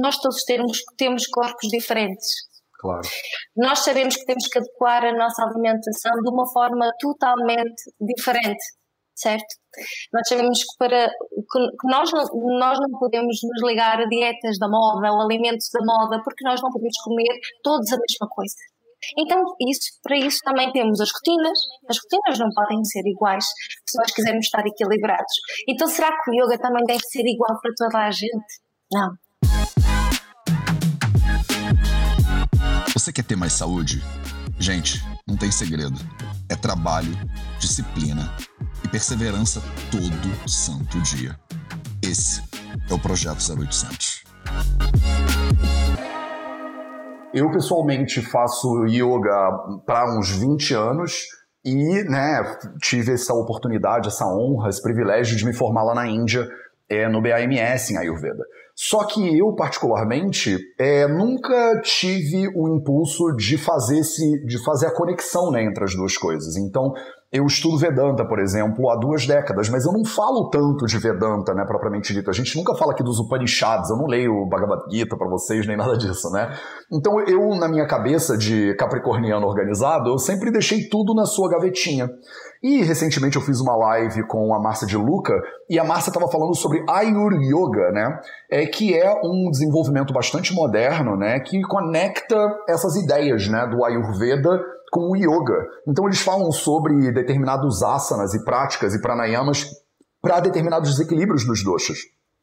nós todos temos, temos corpos diferentes. Claro. Nós sabemos que temos que adequar a nossa alimentação de uma forma totalmente diferente, certo? Nós sabemos que, para, que nós, não, nós não podemos nos ligar a dietas da moda ou alimentos da moda porque nós não podemos comer todos a mesma coisa. Então, isso, para isso também temos as rotinas. As rotinas não podem ser iguais se nós quisermos estar equilibrados. Então, será que o yoga também deve ser igual para toda a gente? Não. Você quer ter mais saúde? Gente, não tem segredo. É trabalho, disciplina e perseverança todo santo dia. Esse é o Projeto 0800. Eu pessoalmente faço yoga para uns 20 anos e né, tive essa oportunidade, essa honra, esse privilégio de me formar lá na Índia, é, no BAMS em Ayurveda. Só que eu, particularmente, é, nunca tive o impulso de fazer, esse, de fazer a conexão né, entre as duas coisas. Então, eu estudo Vedanta, por exemplo, há duas décadas, mas eu não falo tanto de Vedanta, né, propriamente dito. A gente nunca fala aqui dos Upanishads, eu não leio Bhagavad Gita para vocês, nem nada disso, né? Então eu, na minha cabeça de capricorniano organizado, eu sempre deixei tudo na sua gavetinha. E recentemente eu fiz uma live com a Márcia de Luca e a Márcia estava falando sobre Ayur Yoga, né? É, que é um desenvolvimento bastante moderno, né? Que conecta essas ideias, né? Do Ayurveda com o yoga. Então eles falam sobre determinados asanas e práticas e pranayamas para determinados desequilíbrios dos doshas.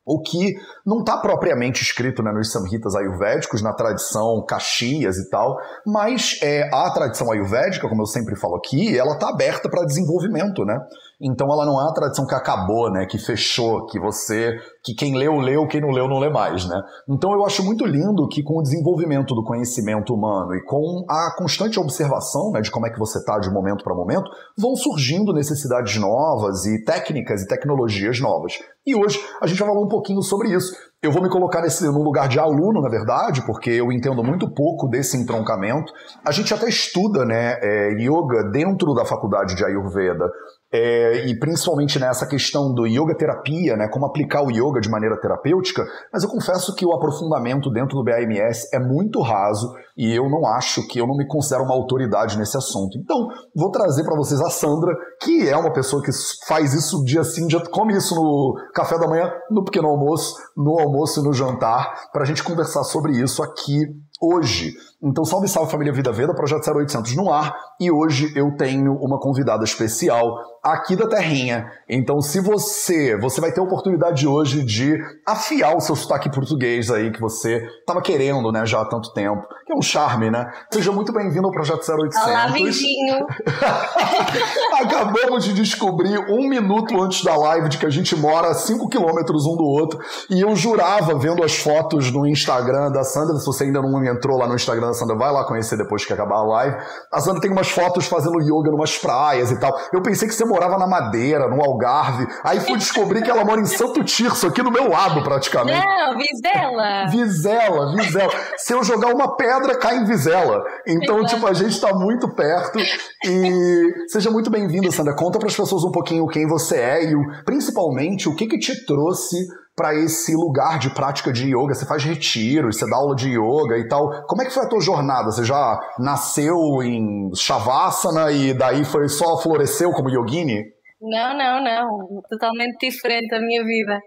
O que não está propriamente escrito né, nos samhitas ayurvédicos, na tradição caxias e tal, mas é, a tradição ayurvédica, como eu sempre falo aqui, ela está aberta para desenvolvimento, né? Então ela não é uma tradição que acabou, né? Que fechou, que você. que quem leu, leu, quem não leu, não lê mais, né? Então eu acho muito lindo que com o desenvolvimento do conhecimento humano e com a constante observação né, de como é que você está de momento para momento, vão surgindo necessidades novas e técnicas e tecnologias novas. E hoje a gente vai falar um pouquinho sobre isso. Eu vou me colocar nesse, no lugar de aluno, na verdade, porque eu entendo muito pouco desse entroncamento. A gente até estuda né, é, yoga dentro da faculdade de Ayurveda, é, e principalmente nessa questão do yoga terapia, né, como aplicar o yoga de maneira terapêutica, mas eu confesso que o aprofundamento dentro do BAMS é muito raso e eu não acho que eu não me considero uma autoridade nesse assunto. Então, vou trazer para vocês a Sandra, que é uma pessoa que faz isso dia sim, dia come isso no café da manhã, no pequeno almoço, no almoço e no jantar, para a gente conversar sobre isso aqui hoje. Então, salve, salve família Vida Veda, Projeto 0800 no ar. E hoje eu tenho uma convidada especial aqui da Terrinha. Então, se você, você vai ter a oportunidade hoje de afiar o seu sotaque português aí que você estava querendo, né, já há tanto tempo. Que é um charme, né? Seja muito bem-vindo ao Projeto 0800. Olá, Vidinho. Acabamos de descobrir um minuto antes da live de que a gente mora a 5 quilômetros um do outro. E eu jurava, vendo as fotos no Instagram da Sandra, se você ainda não entrou lá no Instagram da Sandra, vai lá conhecer depois que acabar a live. A Sandra tem umas fotos fazendo yoga numas praias e tal. Eu pensei que você morava na Madeira, no Algarve. Aí fui descobrir que ela mora em Santo Tirso, aqui do meu lado, praticamente. Não, Vizela. Vizela, Vizela. Se eu jogar uma pedra, cai em Vizela. Então, tipo, a gente tá muito perto. E seja muito bem-vinda, Sandra. Conta para as pessoas um pouquinho quem você é e, principalmente, o que que te trouxe para esse lugar de prática de yoga? Você faz retiros, você dá aula de yoga e tal. Como é que foi a tua jornada? Você já nasceu em Shavasana e daí foi só floresceu como yogini? Não, não, não. Totalmente diferente a minha vida.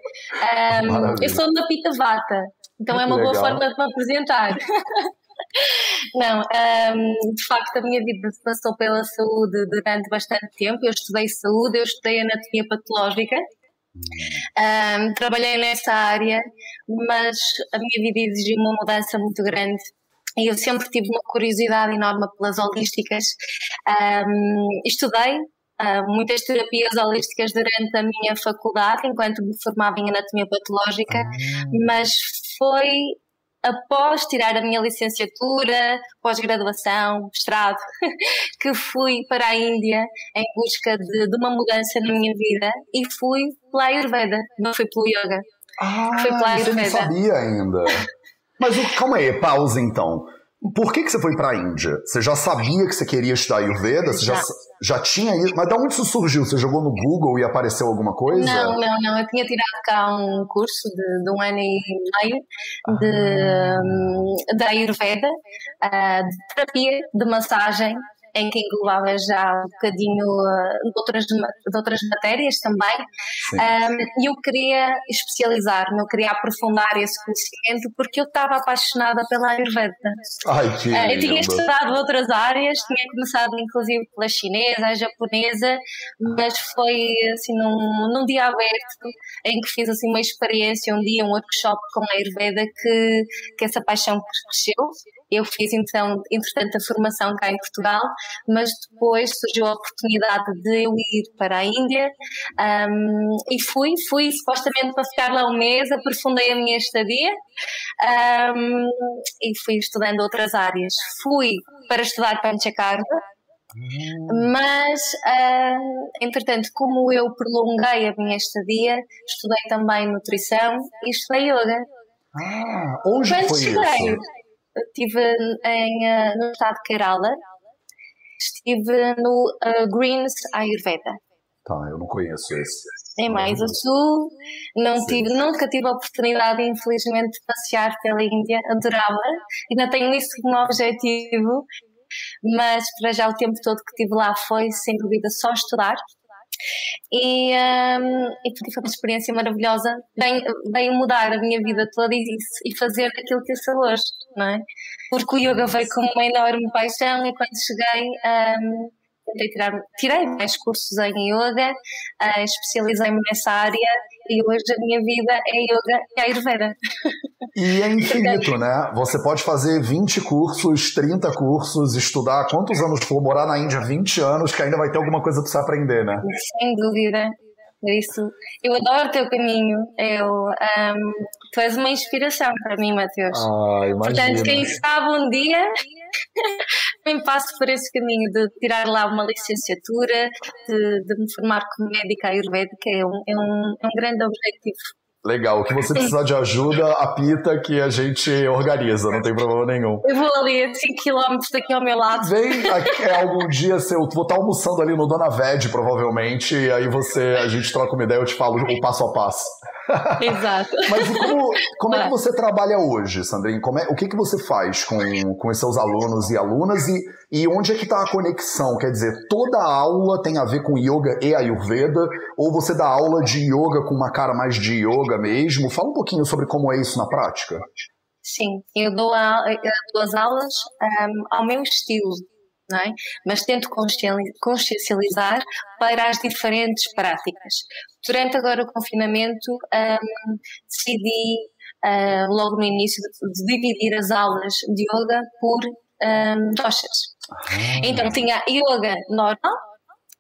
Um, eu sou da Pita Vata, então é uma legal. boa forma de me apresentar. Não, um, de facto a minha vida se passou pela saúde durante bastante tempo. Eu estudei saúde, eu estudei anatomia patológica, um, trabalhei nessa área, mas a minha vida exigiu uma mudança muito grande. E eu sempre tive uma curiosidade enorme pelas holísticas. Um, estudei uh, muitas terapias holísticas durante a minha faculdade, enquanto me formava em anatomia patológica, ah. mas foi após tirar a minha licenciatura, pós-graduação, mestrado, que fui para a Índia em busca de, de, uma mudança na minha vida e fui pela Ayurveda, não fui pelo Yoga. Ah, fui pela Ayurveda. eu não sabia ainda. Mas calma aí, pausa então. Por que, que você foi para a Índia? Você já sabia que você queria estudar Ayurveda? Você já, já tinha ido? Mas de onde isso surgiu? Você jogou no Google e apareceu alguma coisa? Não, não, não. Eu tinha tirado cá um curso de, de um ano e meio de, ah. de Ayurveda, ah, de terapia, de massagem em que englobava já um bocadinho uh, de, outras, de outras matérias também. Um, e eu queria especializar-me, eu queria aprofundar esse conhecimento porque eu estava apaixonada pela Ayurveda. Ai, que uh, eu tinha estudado outras áreas, tinha começado inclusive pela chinesa, a japonesa, mas foi assim num, num dia aberto em que fiz assim uma experiência, um dia, um workshop com a Ayurveda que, que essa paixão cresceu eu fiz então, entretanto, a formação cá em Portugal, mas depois surgiu a oportunidade de eu ir para a Índia um, e fui, fui supostamente para ficar lá um mês, aprofundei a minha estadia um, e fui estudando outras áreas. Fui para estudar Panchakarma, mas, uh, entretanto, como eu prolonguei a minha estadia, estudei também nutrição e estudei yoga. Ah, onde Quando foi cheguei, isso? Estive em, uh, no estado de Kerala, estive no uh, Greens Ayurveda. Tá, eu não conheço esse. Em mais a sul, não tive, nunca tive a oportunidade, infelizmente, de passear pela Índia, adorava, ainda tenho isso como objetivo, mas para já o tempo todo que estive lá foi, sem dúvida, só estudar e, um, e foi uma experiência maravilhosa. Bem mudar a minha vida toda e, e fazer aquilo que eu sou hoje, não é? Porque o yoga veio com uma enorme paixão e quando cheguei. Um, tentei tirar, tirei mais cursos em yoga, uh, especializei-me nessa área e hoje a minha vida é yoga e ayurveda. E é infinito, né? Você pode fazer 20 cursos, 30 cursos, estudar quantos anos for, morar na Índia 20 anos, que ainda vai ter alguma coisa para você aprender, né? Sem dúvida. Isso. Eu adoro o teu caminho. Eu, um, tu és uma inspiração para mim, Matheus. Ah. Portanto, quem sabe um dia também passo por esse caminho de tirar lá uma licenciatura, de, de me formar como médica ayurvédica, é um, é um, é um grande objetivo. Legal. O que você precisar de ajuda, apita que a gente organiza, não tem problema nenhum. Eu vou ali a 5 km daqui ao meu lado. Vem aqui, é, algum dia, se eu vou estar almoçando ali no Dona Ved, provavelmente, e aí você, a gente troca uma ideia, eu te falo o passo a passo. Exato. Mas como, como é que você trabalha hoje, Sandrinho? É, o que, que você faz com, com os seus alunos e alunas e, e onde é que está a conexão? Quer dizer, toda aula tem a ver com yoga e ayurveda? Ou você dá aula de yoga com uma cara mais de yoga mesmo? Fala um pouquinho sobre como é isso na prática. Sim, eu dou, a, eu dou as aulas um, ao meu estilo, é? mas tento consciencializar para as diferentes práticas. Durante agora o confinamento, um, decidi uh, logo no início de, dividir as aulas de yoga por um. Ah. Então tinha yoga normal,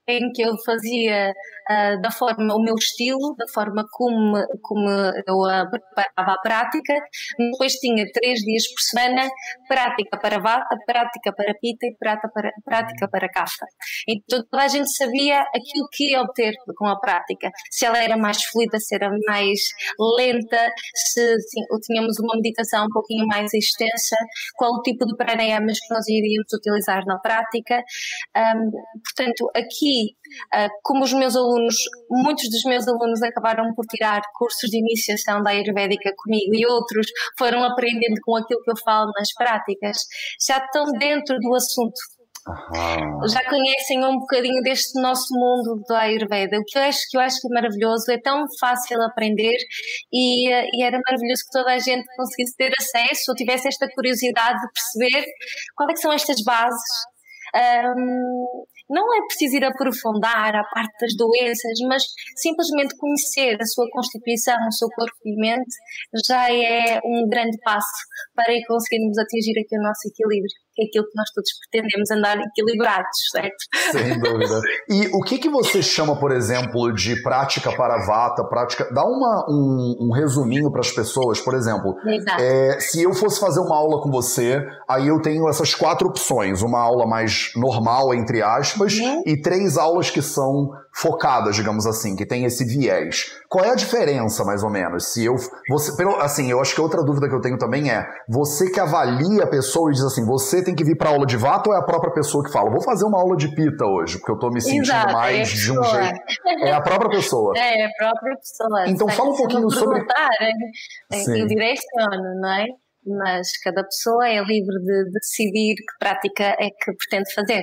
em que eu fazia uh, da forma, o meu estilo, da forma como, como eu uh, preparava a prática. Depois tinha três dias por semana, prática para vata, prática para pita e prática para, prática para kapha. Então toda a gente sabia aquilo que ia obter com a prática. Se ela era mais fluida, se era mais lenta, se tínhamos uma meditação um pouquinho mais extensa, qual o tipo de pranayamas que nós iríamos utilizar na prática. Um, portanto, aqui, uh, como os meus alunos alunos, muitos dos meus alunos acabaram por tirar cursos de iniciação da Ayurvédica comigo e outros foram aprendendo com aquilo que eu falo nas práticas, já estão dentro do assunto. Uhum. Já conhecem um bocadinho deste nosso mundo da Ayurveda. O que eu acho que eu acho que é maravilhoso, é tão fácil aprender e, e era maravilhoso que toda a gente conseguisse ter acesso ou tivesse esta curiosidade de perceber quais é são estas bases um, não é preciso ir aprofundar a parte das doenças, mas simplesmente conhecer a sua constituição, o seu corpo e mente, já é um grande passo para conseguirmos atingir aqui o nosso equilíbrio. Que é aquilo que nós todos pretendemos, andar equilibrados, certo? Sem dúvida. E o que, que você chama, por exemplo, de prática para vata, prática... Dá uma, um, um resuminho para as pessoas, por exemplo. É, se eu fosse fazer uma aula com você, aí eu tenho essas quatro opções. Uma aula mais normal, entre aspas, uhum. e três aulas que são focadas, digamos assim, que tem esse viés. Qual é a diferença, mais ou menos? Se eu... Você, pelo, assim, eu acho que outra dúvida que eu tenho também é, você que avalia a pessoa e diz assim, você tem que vir para aula de vata ou é a própria pessoa que fala, vou fazer uma aula de pita hoje, porque eu tô me sentindo Exato, mais é de um jeito. É a própria pessoa. É, a própria pessoa. Então fala um pouquinho sobre. É, eu direciono, não é? Mas cada pessoa é livre de decidir que prática é que pretende fazer.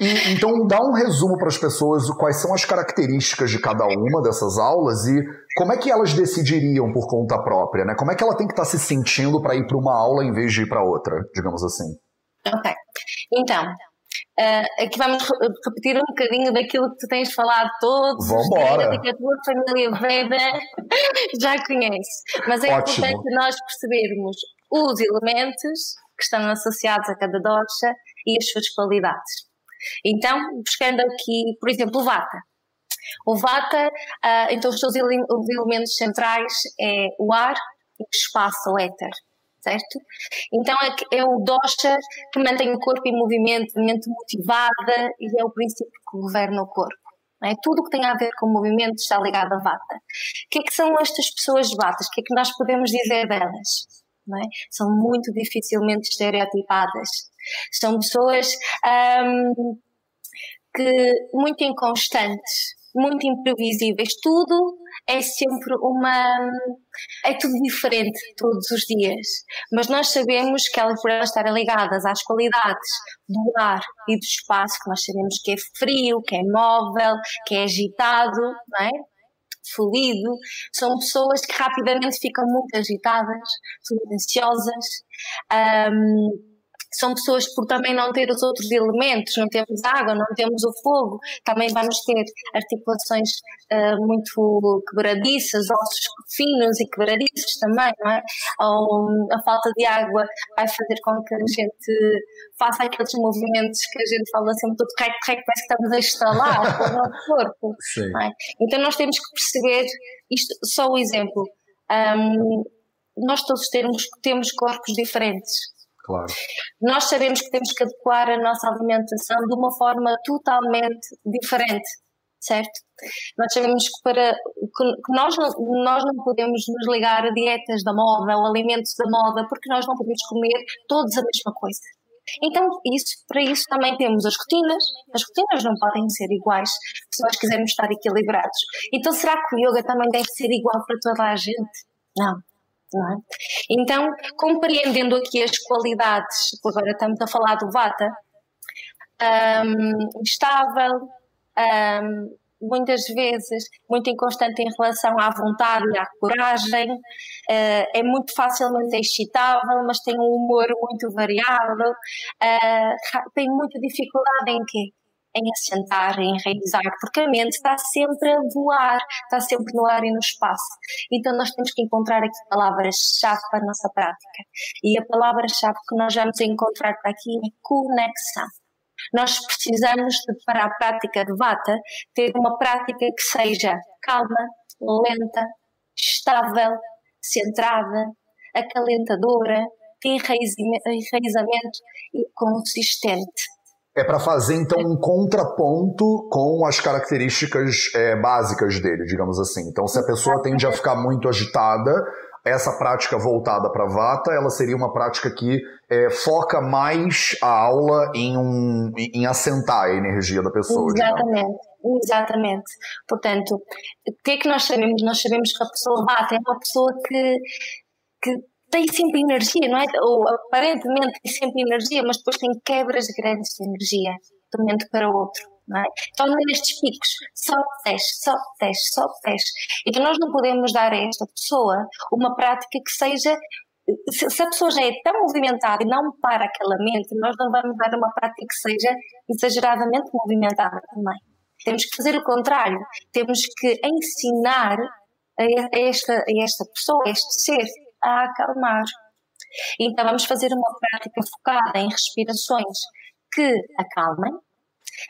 E, então, dá um resumo para as pessoas quais são as características de cada uma dessas aulas e como é que elas decidiriam por conta própria, né? Como é que ela tem que estar tá se sentindo para ir para uma aula em vez de ir para outra, digamos assim? Ok. Então, uh, aqui vamos repetir um bocadinho daquilo que tu tens falado todos Vambora. os que a tua família Veda já conhece. Mas é Ótimo. importante nós percebermos os elementos que estão associados a cada dosha e as suas qualidades. Então, buscando aqui, por exemplo, o Vata. O Vata, uh, então os seus elementos centrais é o ar e o espaço, o éter, certo? Então é, é o dosha que mantém o corpo em movimento, mente motivada e é o princípio que governa o corpo. É? Tudo o que tem a ver com movimento está ligado a Vata. O que é que são estas pessoas Vatas? O que é que nós podemos dizer delas? É? São muito dificilmente estereotipadas. São pessoas um, que muito inconstantes, muito imprevisíveis. Tudo é sempre uma. É tudo diferente todos os dias. Mas nós sabemos que elas, por elas estarem ligadas às qualidades do ar e do espaço, que nós sabemos que é frio, que é móvel, que é agitado, não é? Fluido, são pessoas que rapidamente ficam muito agitadas, muito ansiosas. Um, são pessoas por também não ter os outros elementos, não temos água, não temos o fogo, também vamos ter articulações uh, muito quebradiças, ossos finos e quebradiços também, não é? Ou a falta de água vai fazer com que a gente faça aqueles movimentos que a gente fala sempre todo rec, rec, parece que estamos a instalar o nosso corpo. É? Então nós temos que perceber isto, só o exemplo. Um, nós todos temos, temos corpos diferentes Claro. Nós sabemos que temos que adequar a nossa alimentação de uma forma totalmente diferente, certo? Nós sabemos que, para, que nós, não, nós não podemos nos ligar a dietas da moda ou alimentos da moda porque nós não podemos comer todos a mesma coisa. Então, isso, para isso também temos as rotinas. As rotinas não podem ser iguais se nós quisermos estar equilibrados. Então, será que o yoga também deve ser igual para toda a gente? Não. É? Então, compreendendo aqui as qualidades, agora estamos a falar do Vata, um, estável, um, muitas vezes muito inconstante em relação à vontade e à coragem, uh, é muito facilmente excitável, mas tem um humor muito variável, uh, tem muita dificuldade em quê? Em assentar, em enraizar, porque a mente está sempre a voar, está sempre no ar e no espaço. Então nós temos que encontrar aqui palavras-chave para a nossa prática. E a palavra-chave que nós vamos encontrar para aqui é conexão. Nós precisamos, de, para a prática de Vata, ter uma prática que seja calma, lenta, estável, centrada, acalentadora, de enraizamento e consistente é para fazer então um contraponto com as características é, básicas dele, digamos assim. Então, se a pessoa tende a ficar muito agitada, essa prática voltada para Vata, ela seria uma prática que é, foca mais a aula em, um, em assentar a energia da pessoa. Exatamente, digamos. exatamente. Portanto, o que é que nós sabemos? Nós sabemos que a pessoa Vata é uma pessoa que, que tem sempre energia, não é? Ou aparentemente tem sempre energia, mas depois tem quebras grandes de energia de um momento para o outro. Não é? Então, nestes picos, só desce, só desce, só desce. Então, nós não podemos dar a esta pessoa uma prática que seja. Se a pessoa já é tão movimentada e não para aquela mente, nós não vamos dar uma prática que seja exageradamente movimentada também. Temos que fazer o contrário. Temos que ensinar a esta, a esta pessoa, a este ser, a acalmar. Então vamos fazer uma prática focada em respirações que acalmem.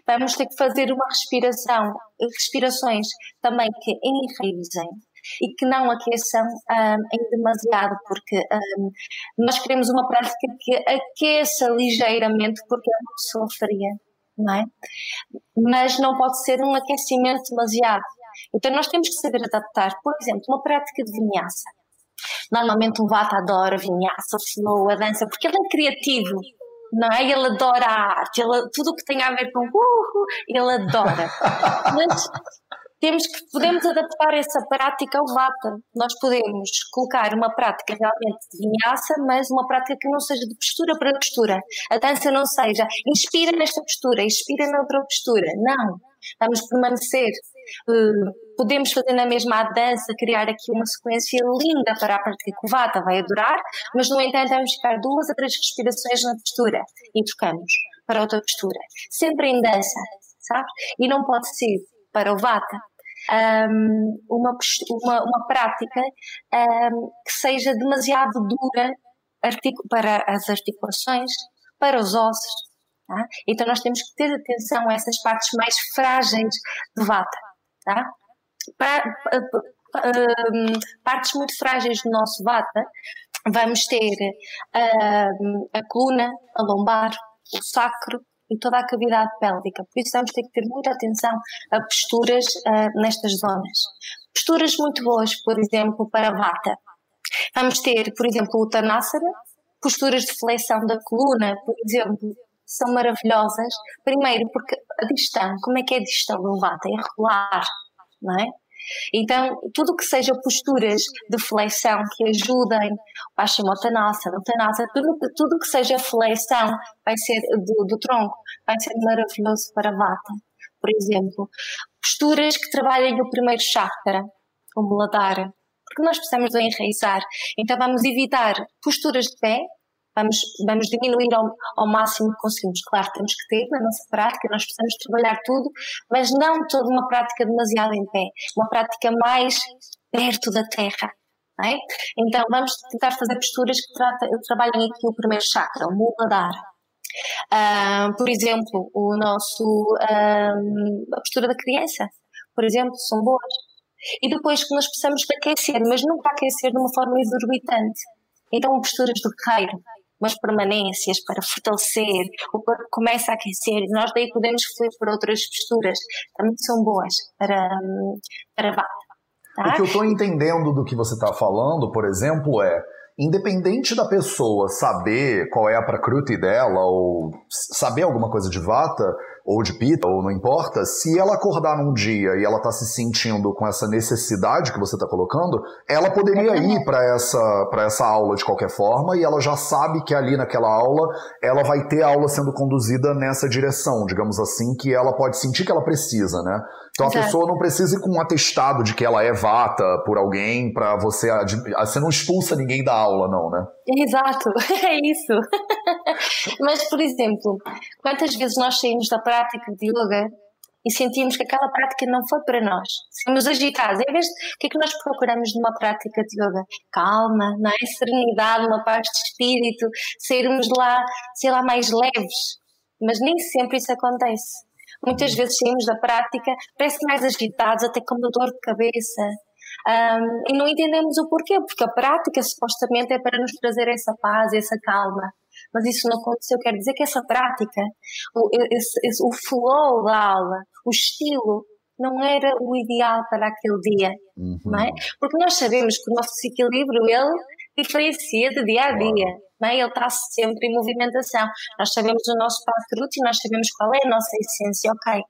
Vamos ter que fazer uma respiração, respirações também que enraizem e que não aqueçam um, em demasiado, porque um, nós queremos uma prática que aqueça ligeiramente, porque é uma pessoa fria, não é? Mas não pode ser um aquecimento demasiado. Então nós temos que saber adaptar, por exemplo, uma prática de vinhaça. Normalmente um vata adora vinhaça, o flow, a dança, porque ele é criativo, não é? Ele adora a arte, ele, tudo o que tem a ver com uh, ele adora. Mas temos que podemos adaptar essa prática ao vata. Nós podemos colocar uma prática realmente de vinhaça, mas uma prática que não seja de postura para postura. A dança não seja inspira nesta postura, inspira noutra postura. Não. Vamos permanecer. Uh, podemos fazer na mesma dança, criar aqui uma sequência linda para a prática que o vata vai adorar, mas no entanto vamos ficar duas a três respirações na postura e trocamos para outra postura. Sempre em dança, sabe? E não pode ser para o Vata um, uma, uma, uma prática um, que seja demasiado dura para as articulações, para os ossos. Tá? Então nós temos que ter atenção a essas partes mais frágeis do Vata. Tá? Para, um, partes muito frágeis do nosso Vata, vamos ter a coluna, a lombar, o sacro, e toda a cavidade pélvica. Por isso vamos ter que ter muita atenção a posturas uh, nestas zonas. Posturas muito boas, por exemplo, para vata. Vamos ter, por exemplo, o Tanasana, posturas de flexão da coluna, por exemplo, são maravilhosas. Primeiro, porque a distância, como é que é a distância do vata? É regular, não é? Então, tudo que seja posturas de flexão que ajudem, Paschimottanasana, Uttanasana, tudo, tudo que seja flexão vai ser do, do tronco, vai ser maravilhoso para a Vata. Por exemplo, posturas que trabalhem o primeiro chakra, o Muladhara, porque nós precisamos de enraizar. Então, vamos evitar posturas de pé, vamos, vamos diminuir ao, ao máximo que conseguimos. Claro, temos que ter na nossa prática, nós precisamos trabalhar tudo, mas não toda uma prática demasiado em pé, uma prática mais perto da terra. É? Então, vamos tentar fazer posturas que trata, trabalhem aqui o primeiro chakra, o Muladhara. Uh, por exemplo, o nosso, uh, a postura da criança, por exemplo, são boas. E depois que nós precisamos aquecer, mas nunca aquecer de uma forma exorbitante. Então, posturas do guerreiro, umas permanências para fortalecer, o corpo começa a aquecer nós daí podemos fluir por outras posturas, também são boas para, para vata. Tá? O que eu estou entendendo do que você está falando, por exemplo, é independente da pessoa saber qual é a prakruti dela ou saber alguma coisa de vata, ou de pita, ou não importa, se ela acordar num dia e ela tá se sentindo com essa necessidade que você tá colocando, ela poderia ir para essa, pra essa aula de qualquer forma e ela já sabe que ali naquela aula ela vai ter a aula sendo conduzida nessa direção, digamos assim, que ela pode sentir que ela precisa, né? Então a Exato. pessoa não precisa ir com um atestado de que ela é vata por alguém para você. Você não expulsa ninguém da aula, não, né? Exato, é isso. Mas, por exemplo, quantas vezes nós saímos da prática de yoga e sentimos que aquela prática não foi para nós. Somos agitados. Em vez de. O que é que nós procuramos numa prática de yoga? Calma, não é? Serenidade, uma paz de espírito, sairmos de lá, sei lá, mais leves. Mas nem sempre isso acontece. Muitas vezes saímos da prática, parece mais agitados, até com uma dor de cabeça. Um, e não entendemos o porquê, porque a prática supostamente é para nos trazer essa paz, essa calma. Mas isso não aconteceu. Quer dizer que essa prática, o, esse, esse, o flow da aula, o estilo, não era o ideal para aquele dia, uhum. não é? Porque nós sabemos que o nosso desequilíbrio, ele diferencia de dia a dia, não é? Ele está sempre em movimentação. Nós sabemos o nosso passo e nós sabemos qual é a nossa essência, ok?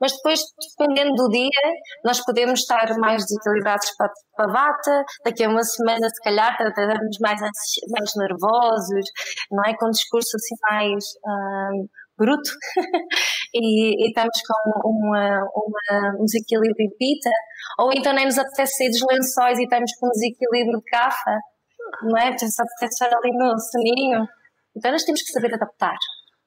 Mas depois, dependendo do dia, nós podemos estar mais desequilibrados para, para a vata, daqui a uma semana, se calhar, estaremos mais, mais nervosos, não é? Com um discurso assim mais. Um, bruto e, e, estamos com uma, uma, um desequilíbrio de pita, ou então nem nos apetece sair dos lençóis e estamos com um desequilíbrio de cafa, não é? Só estar ali no soninho. Então nós temos que saber adaptar.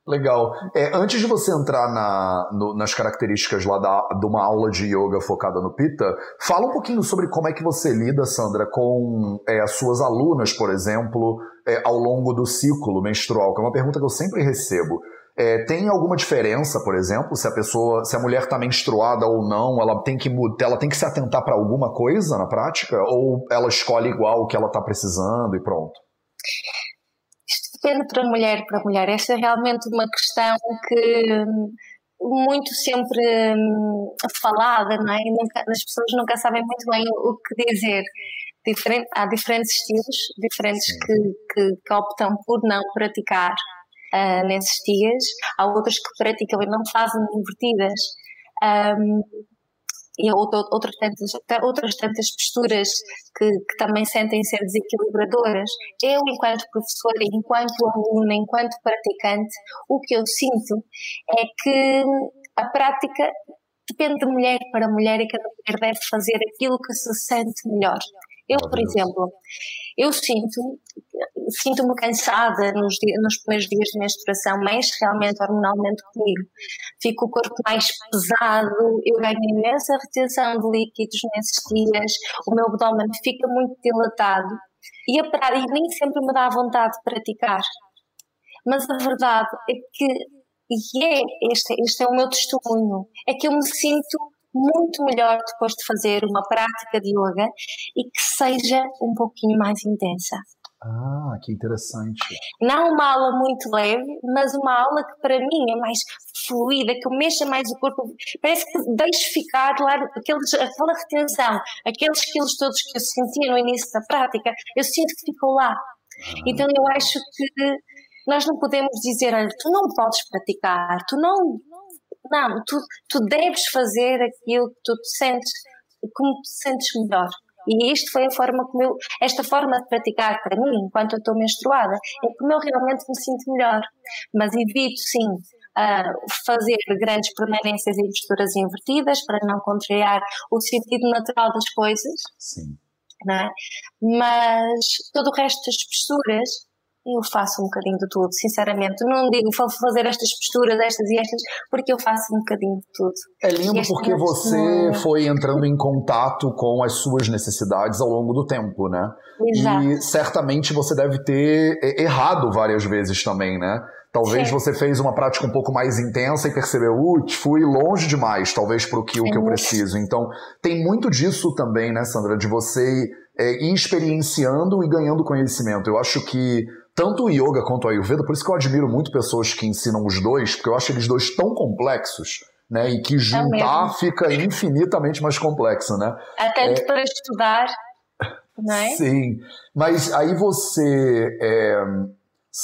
Legal. É, antes de você entrar na, no, nas características lá da, de uma aula de yoga focada no Pita, fala um pouquinho sobre como é que você lida, Sandra, com é, as suas alunas, por exemplo, é, ao longo do ciclo menstrual, que é uma pergunta que eu sempre recebo. É, tem alguma diferença, por exemplo, se a pessoa, se a mulher está menstruada ou não, ela tem que ela tem que se atentar para alguma coisa na prática, ou ela escolhe igual o que ela está precisando e pronto? depende para mulher para mulher. Essa é realmente uma questão que muito sempre hum, falada, não é? Nunca, as pessoas nunca sabem muito bem o que dizer. Diferente, há diferentes estilos, diferentes que, que, que, optam por não praticar uh, nesses dias, há outros que praticam e não fazem invertidas. Um, e outras tantas, outras tantas posturas que, que, também sentem ser desequilibradoras. Eu, enquanto professora, enquanto aluna, enquanto praticante, o que eu sinto é que a prática depende de mulher para mulher e cada mulher deve fazer aquilo que se sente melhor. Eu, por exemplo, eu sinto, sinto-me cansada nos, nos primeiros dias de menstruação, mexe realmente hormonalmente comigo. Fico o corpo mais pesado, eu ganho imensa retenção de líquidos nesses dias, o meu abdômen fica muito dilatado e, a, e nem sempre me dá vontade de praticar. Mas a verdade é que, e é, este, este é o meu testemunho, é que eu me sinto muito melhor depois de fazer uma prática de yoga e que seja um pouquinho mais intensa. Ah, que interessante. Não uma aula muito leve, mas uma aula que para mim é mais fluida, que mexa mais o corpo. Parece que deixo ficar lá aqueles, aquela retenção, aqueles quilos todos que eu sentia no início da prática, eu sinto que ficou lá. Ah. Então eu acho que nós não podemos dizer, olha, tu não podes praticar, tu não, não, tu, tu deves fazer aquilo que tu te sentes, como te sentes melhor. E isto foi a forma como eu, esta forma de praticar para mim, enquanto eu estou menstruada, é como eu realmente me sinto melhor. Mas evito, sim, uh, fazer grandes permanências em posturas invertidas para não contrariar o sentido natural das coisas. Sim. É? Mas todo o resto das posturas eu faço um bocadinho de tudo, sinceramente. Não digo vou fazer estas posturas, estas e estas, porque eu faço um bocadinho de tudo. É lindo porque você foi entrando em contato com as suas necessidades ao longo do tempo, né? Exato. E certamente você deve ter errado várias vezes também, né? Talvez Sim. você fez uma prática um pouco mais intensa e percebeu, ups, fui longe demais, talvez para o que, o que eu preciso. Então, tem muito disso também, né, Sandra, de você é, ir experienciando e ganhando conhecimento. Eu acho que tanto o yoga quanto o ayurveda, por isso que eu admiro muito pessoas que ensinam os dois, porque eu acho eles dois tão complexos, né? E que é juntar é fica infinitamente mais complexo, né? Até é... para estudar, não é? Sim, mas aí você é,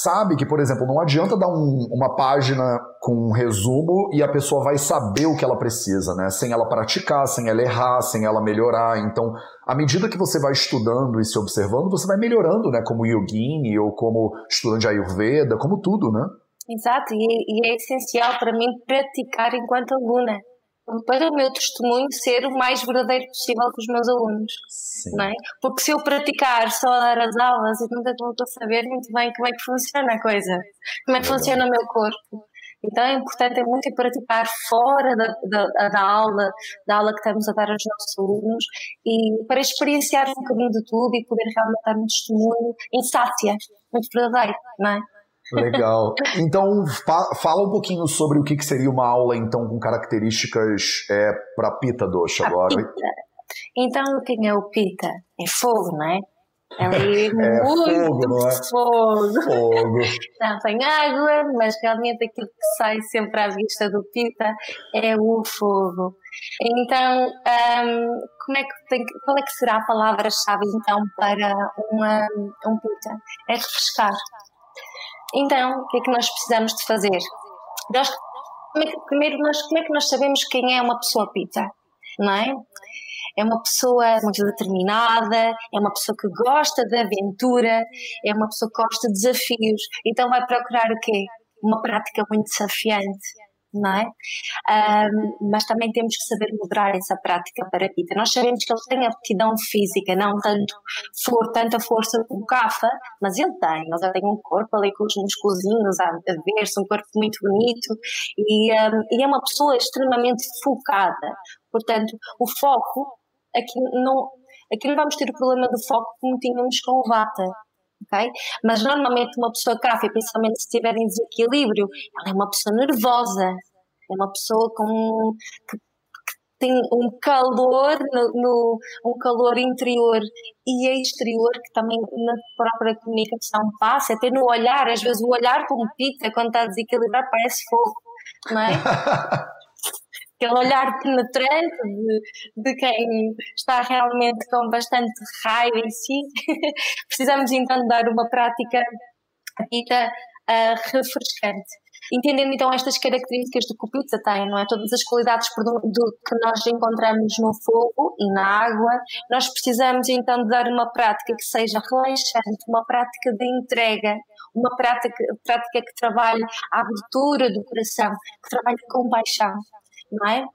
sabe que, por exemplo, não adianta dar um, uma página com um resumo e a pessoa vai saber o que ela precisa, né? Sem ela praticar, sem ela errar, sem ela melhorar. Então, à medida que você vai estudando e se observando, você vai melhorando, né? Como yogini ou como estudante Ayurveda, como tudo, né? Exato, e, e é essencial para mim praticar enquanto aluna para o meu testemunho ser o mais verdadeiro possível com os meus alunos. Sim. Não é? Porque se eu praticar só a dar as aulas, eu nunca vou saber muito bem como é que funciona a coisa, como é que funciona o meu corpo. Então é importante, é muito praticar fora da, da, da, aula, da aula que estamos a dar aos nossos alunos e para experienciar um bocadinho de tudo e poder realmente dar um testemunho em muito verdadeiro, não é? Legal. Então, fa fala um pouquinho sobre o que, que, seria uma aula, então, com características é, para Pita Dosha agora. Pita. Então, quem é o Pita? É fogo, não é? É, ali é muito fogo, não é? fogo. fogo. Não tem água, mas realmente aquilo que sai sempre à vista do Pita é o fogo. Então, um, como é que tem, qual é que será a palavra-chave então para uma, um Pita? É refrescar. Então, o que é que nós precisamos de fazer? Nós, é primeiro, nós, como é que nós sabemos quem é uma pessoa pita? Não é? É uma pessoa muito determinada, é uma pessoa que gosta de aventura, é uma pessoa que gosta de desafios. Então vai procurar o quê? Uma prática muito desafiante, não é? Um, mas também temos que saber moderar essa prática para a pita. Nós sabemos que ele tem aptidão física, não tanto for tanta força como Cafa, mas ele tem, ele tem um corpo ali com os musculozinhos a, ver-se, um corpo muito bonito e, um, e é uma pessoa extremamente focada. Portanto, o foco aqui não, aqui não vamos ter o problema do foco como tínhamos com o Vata ok? Mas normalmente uma pessoa CAF, principalmente se estiver em desequilíbrio, ela é uma pessoa nervosa, é uma pessoa com, que, que tem um calor no, no, um calor interior e exterior que também na própria comunicação passa, até no olhar, às vezes o olhar com pita quando está desequilibrado parece fogo, não é? aquele olhar penetrante de, de quem está realmente com bastante raiva em si. Precisamos então dar uma prática dita uh, refrescante. Entendendo então estas características do que o pizza tem, não é? Todas as qualidades do, que nós encontramos no fogo e na água, nós precisamos então de dar uma prática que seja relaxante, uma prática de entrega, uma prática, prática que trabalhe a abertura do coração, que trabalhe com paixão não é?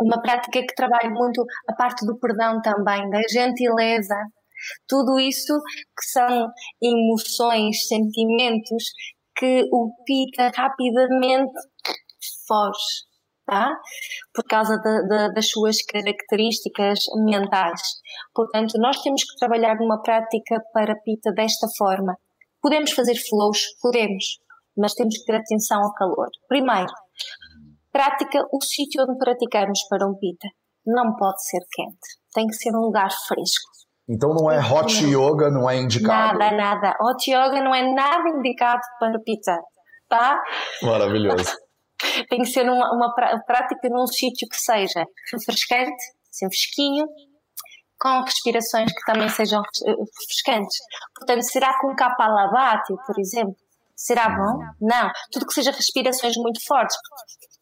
Uma prática que trabalha muito a parte do perdão também, da gentileza, tudo isso que são emoções, sentimentos que o pica rapidamente foge, tá? Por causa de, de, das suas características mentais. Portanto, nós temos que trabalhar numa prática para pita desta forma. Podemos fazer flows? Podemos, mas temos que ter atenção ao calor. Primeiro, Prática, o sítio onde praticamos para um pita não pode ser quente, tem que ser um lugar fresco. Então não é hot yoga, não é indicado? Nada, nada. Hot yoga não é nada indicado para pita, tá? Maravilhoso. tem que ser uma, uma prática num sítio que seja refrescante, sem fresquinho, com respirações que também sejam refrescantes. Portanto, será com kapalabhati, por exemplo? Será bom? Não. Tudo que seja respirações muito fortes,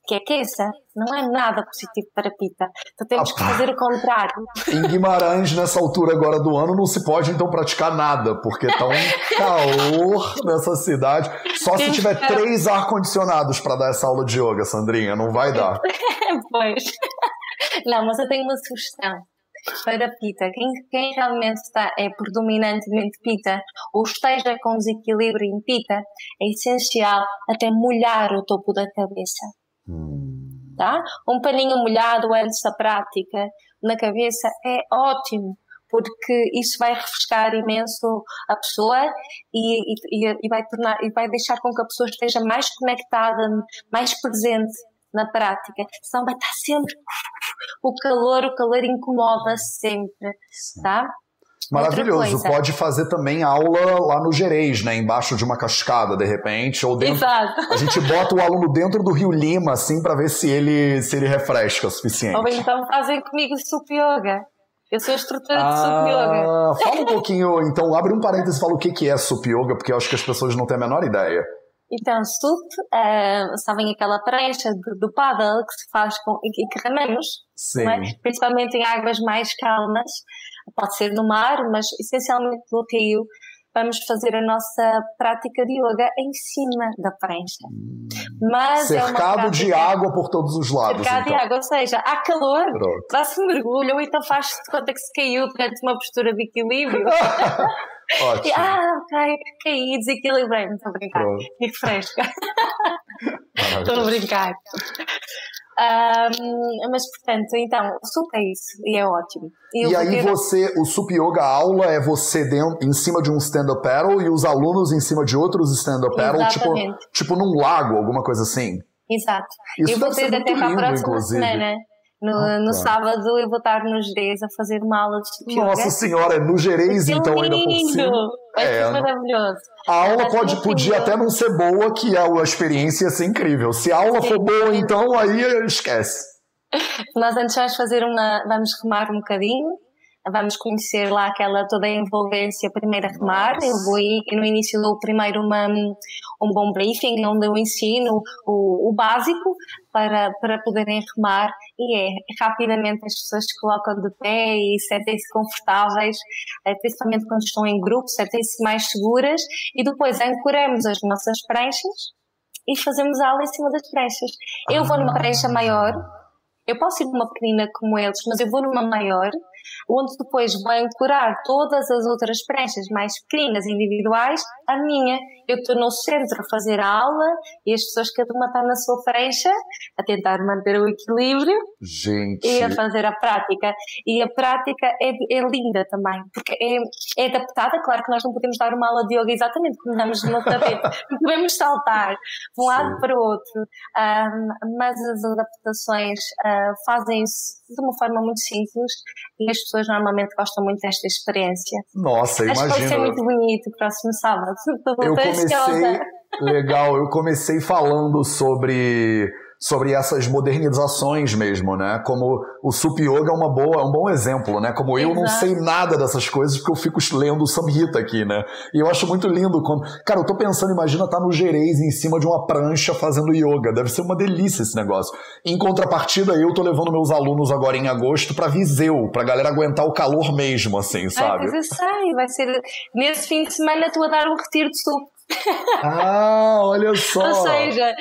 que aqueça, não é nada positivo para pita. Então temos que fazer o contrário. Em Guimarães, nessa altura agora do ano, não se pode então praticar nada, porque está um calor nessa cidade. Só se tiver três ar-condicionados para dar essa aula de yoga, Sandrinha, não vai dar. pois. Não, mas eu tenho uma sugestão para pita. Quem, quem realmente está, é predominantemente pita ou esteja com desequilíbrio em pita, é essencial até molhar o topo da cabeça. Tá? Um paninho molhado antes da prática na cabeça é ótimo, porque isso vai refrescar imenso a pessoa e, e, e, vai tornar, e vai deixar com que a pessoa esteja mais conectada, mais presente na prática. Senão vai estar sempre o calor, o calor incomoda sempre, tá? Maravilhoso. Pode fazer também aula lá no Gerês, né? Embaixo de uma cascada, de repente. Ou dentro. Exato. A gente bota o aluno dentro do Rio Lima, assim, para ver se ele, se ele refresca o suficiente. Ou então fazem comigo Sup Yoga. Eu sou instrutora ah, de Sup Yoga. Fala um pouquinho, então, abre um parênteses e fala o que é Sup Yoga, porque eu acho que as pessoas não têm a menor ideia. Então, SUP, uh, sabem aquela prancha do, do paddle que se faz com, e que remamos, é? principalmente em águas mais calmas, pode ser no mar, mas essencialmente no rio, vamos fazer a nossa prática de yoga em cima da prancha. Hum. Mas é Cercado é de água por todos os lados. Cercado então. de água, ou seja, há calor, dá-se mergulho, ou então faz-se de conta que se caiu durante uma postura de equilíbrio. Ótimo. E, ah, ok, caí, desequilibrei-me, estou a brincar. E fresca. Estou a brincar. Um, mas portanto, então, o sup é isso e é ótimo. E, e aí você, o sup yoga aula é você dentro, em cima de um stand-up paddle e os alunos em cima de outros stand-up paddle, tipo, tipo num lago, alguma coisa assim. Exato. Isso eu vou ter até para a próxima semana. No, ah, no sábado eu vou estar no Gerês a fazer uma aula de yoga. Nossa senhora, é no Gerês então lindo. ainda por cima. É, maravilhoso. A aula pode, podia até não ser boa, que a, a experiência ia ser incrível. Se a aula Sim. for boa, então aí esquece. Nós antes vamos fazer uma. Vamos remar um bocadinho vamos conhecer lá aquela toda a envolvência primeiro a remar. Eu vou aí, no início dou primeiro uma, um bom briefing, onde eu ensino o, o básico para, para poderem remar. E é rapidamente as pessoas se colocam de pé e sentem-se confortáveis, eh, principalmente quando estão em grupo, sentem-se mais seguras. E depois ancoramos as nossas pranchas e fazemos aula em cima das pranchas. Eu vou numa prancha maior, eu posso ir numa pequenina como eles, mas eu vou numa maior onde depois vou ancorar todas as outras pranchas mais pequenas, individuais, a minha. Eu estou no centro a fazer a aula e as pessoas cada uma está na sua prancha a tentar manter o equilíbrio Gente. e a fazer a prática. E a prática é, é linda também, porque é, é, adaptada. Claro que nós não podemos dar uma aula de yoga exatamente como damos no tapete, não podemos saltar de um lado para o outro, um, mas as adaptações uh, fazem-se de uma forma muito simples e as pessoas normalmente gostam muito desta experiência. Nossa, Acho imagina. que vai ser muito bonito o próximo sábado. Eu comecei, legal, eu comecei falando sobre sobre essas modernizações mesmo, né? Como o Sup Yoga é uma boa, é um bom exemplo, né? Como eu Exato. não sei nada dessas coisas porque eu fico lendo o Samhita aqui, né? E eu acho muito lindo quando, cara, eu tô pensando, imagina estar tá no Gerês em cima de uma prancha fazendo yoga, deve ser uma delícia esse negócio. Em contrapartida, eu tô levando meus alunos agora em agosto para Viseu, pra galera aguentar o calor mesmo, assim, sabe? Ai, mas eu sei, vai ser nesse fim de semana tu a dar um retiro de suco ah, olha só! Ou seja,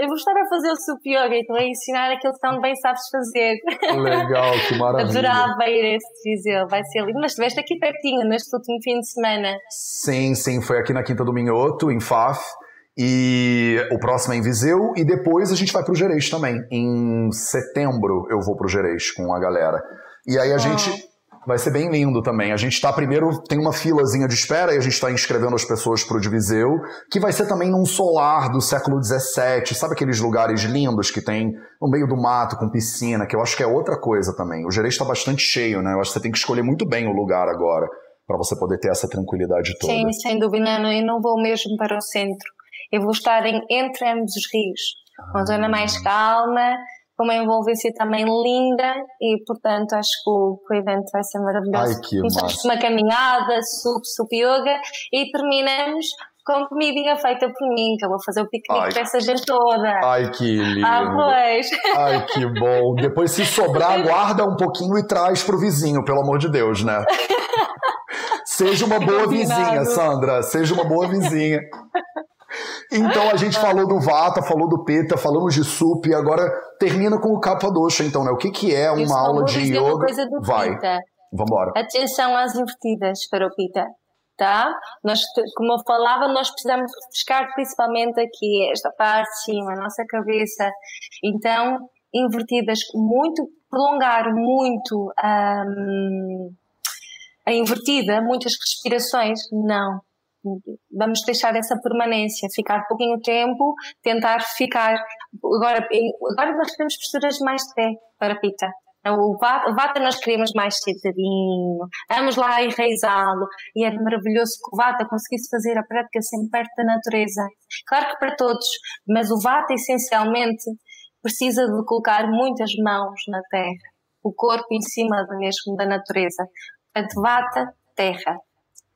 eu vou estar a fazer o sup yoga, então a ensinar aquilo que tão bem sabes fazer. Legal, que maravilha. Adorava ir a esse Viseu, vai ser lindo. Mas estiveste aqui pertinho, neste último fim de semana. Sim, sim, foi aqui na Quinta do Minhoto, em Faf. E o próximo é em Viseu, e depois a gente vai para o Gerês também. Em setembro eu vou para o Gerês com a galera. E aí a oh. gente Vai ser bem lindo também. A gente está primeiro, tem uma filazinha de espera e a gente está inscrevendo as pessoas para o Diviseu, que vai ser também num solar do século XVII. Sabe aqueles lugares lindos que tem no meio do mato, com piscina, que eu acho que é outra coisa também. O Gerês está bastante cheio, né? Eu acho que você tem que escolher muito bem o lugar agora para você poder ter essa tranquilidade toda. Sim, sem dúvida. Não, eu não vou mesmo para o centro. Eu vou estar em, entre ambos os rios. Uma zona mais ah. calma, com uma envolvência também linda e, portanto, acho que o, o evento vai ser maravilhoso. Ai, que Começamos uma caminhada, sup, sup yoga e terminamos com comidinha feita por mim, que eu vou fazer o piquenique para essa gente toda. Ai, que lindo. Ah, pois. Ai, que bom. Depois, se sobrar, guarda um pouquinho e traz pro vizinho, pelo amor de Deus, né? Seja uma boa vizinha, Sandra. Seja uma boa vizinha. Então a gente falou do Vata, falou do Peta, falamos de Sup, e agora termina com o Kapha Dosha, então, né? O que, que é uma aula de yoga? Coisa do Vai. Pita. Vambora. Atenção às invertidas para o Pita. Tá? Nós, como eu falava, nós precisamos refrescar principalmente aqui esta parte de cima, a nossa cabeça. Então, invertidas muito, prolongar muito um, a invertida, muitas respirações, não vamos deixar essa permanência, ficar pouquinho tempo, tentar ficar. Agora, agora nós queremos posturas mais de pé para pita. O vata nós queríamos mais sentadinho, vamos lá enraizá-lo. E era maravilhoso que o vata conseguisse fazer a prática sempre perto da natureza. Claro que para todos, mas o vata essencialmente precisa de colocar muitas mãos na terra, o corpo em cima mesmo da natureza. Portanto, vata, terra.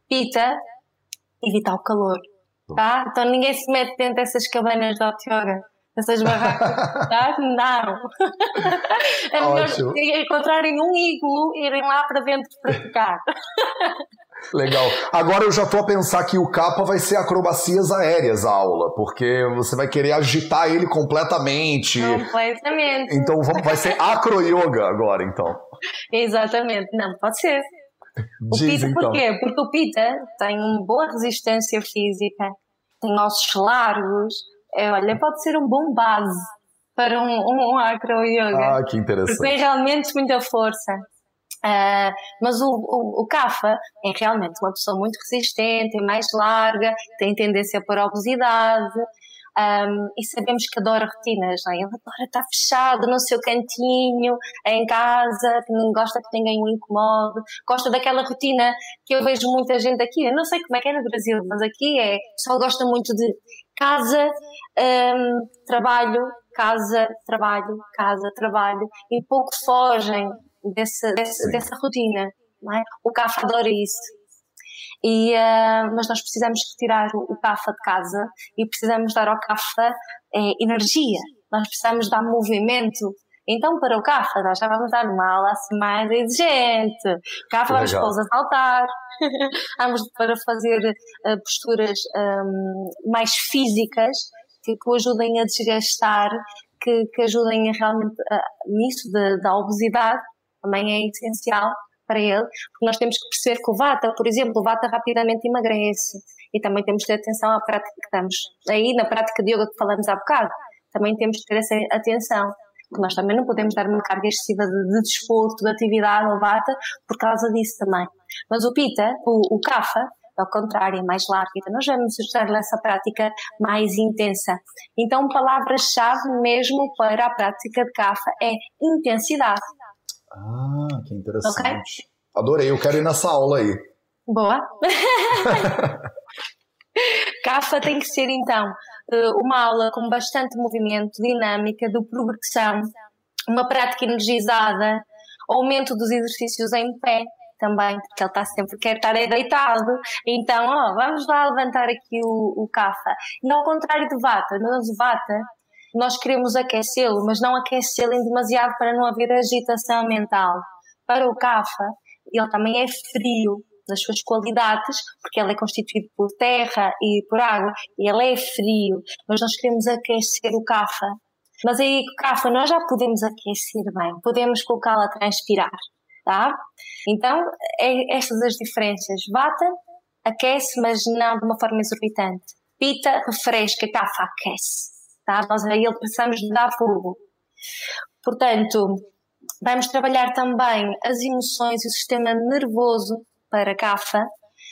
Pita, evitar o calor. Tá? Então ninguém se mete dentro dessas cabanas de hot yoga, dessas barracas. tá? Não. É melhor encontrarem um iglo e irem lá para dentro praticar. Legal. Agora eu já estou a pensar que o capa vai ser acrobacias aéreas a aula, porque você vai querer agitar ele completamente. Completamente. Então vai ser acro yoga agora, então. Exatamente. Não, pode ser. O Diz, pita então. porquê? Porque o pita tem uma boa resistência física, tem ossos largos, é, olha, pode ser um bom base para um, um acro yoga. Ah, que interessante. Porque tem realmente muita força. Uh, mas o, o, o Kafa é realmente uma pessoa muito resistente, é mais larga, tem tendência para obesidade, um, e sabemos que adora rotinas, não é? Ele adora estar fechado no seu cantinho, em casa, que não gosta que ninguém o incomode, gosta daquela rotina que eu vejo muita gente aqui, eu não sei como é que é no Brasil, mas aqui é, só gosta muito de casa, um, trabalho, casa, trabalho, casa, trabalho, e pouco fogem dessa, dessa, dessa rotina, não é? O CAF adora isso. E, uh, mas nós precisamos retirar o, CAFA de casa e precisamos dar ao CAFA eh, energia, nós precisamos dar movimento. Então, para o CAFA, nós já vamos dar uma aula assim mais exigente. CAFA vamos pô-los a saltar, vamos para fazer uh, posturas um, mais físicas, que, que o ajudem a desgastar, que, que ajudem a realmente a, nisso da obesidade, também é essencial para ele, porque nós temos que perceber que o Vata, por exemplo, o Vata rapidamente emagrece e também temos que ter atenção à prática que estamos. Aí, na prática de yoga que falamos há bocado, também temos que ter essa atenção, porque nós também não podemos dar uma carga excessiva de, de desporto, de atividade ao Vata, por causa disso também. Mas o Pita, o, o Kapha, ao contrário, é mais larga. Então, nós vamos usar essa prática mais intensa. Então, palavra-chave mesmo para a prática de Kapha é intensidade. Ah, que interessante. Okay? Adorei, eu quero ir nessa aula aí. Boa. Cafa tem que ser então eh, uma aula com bastante movimento, dinâmica, de progressão, uma prática energizada, aumento dos exercícios em pé também, porque ele está sempre quer estar deitado. Então, ó, vamos lá levantar aqui o, o Cafa. E ao contrário de Vata, no Vata, nós queremos aquecê-lo, mas não aquecê-lo em demasiado para não haver agitação mental. Para o Cafa, ele também é frio nas suas qualidades, porque ele é constituído por terra e por água, e ele é frio, mas nós queremos aquecer o Cafa. Mas aí Cafa nós já podemos aquecer bem, podemos colocá-lo a transpirar, tá? Então, é estas as diferenças. Vata aquece, mas não de uma forma exorbitante. Pita refresca, Kafa aquece tá? Nós a ele precisamos de dar fogo. Portanto, vamos trabalhar também as emoções e o sistema nervoso para CAFA.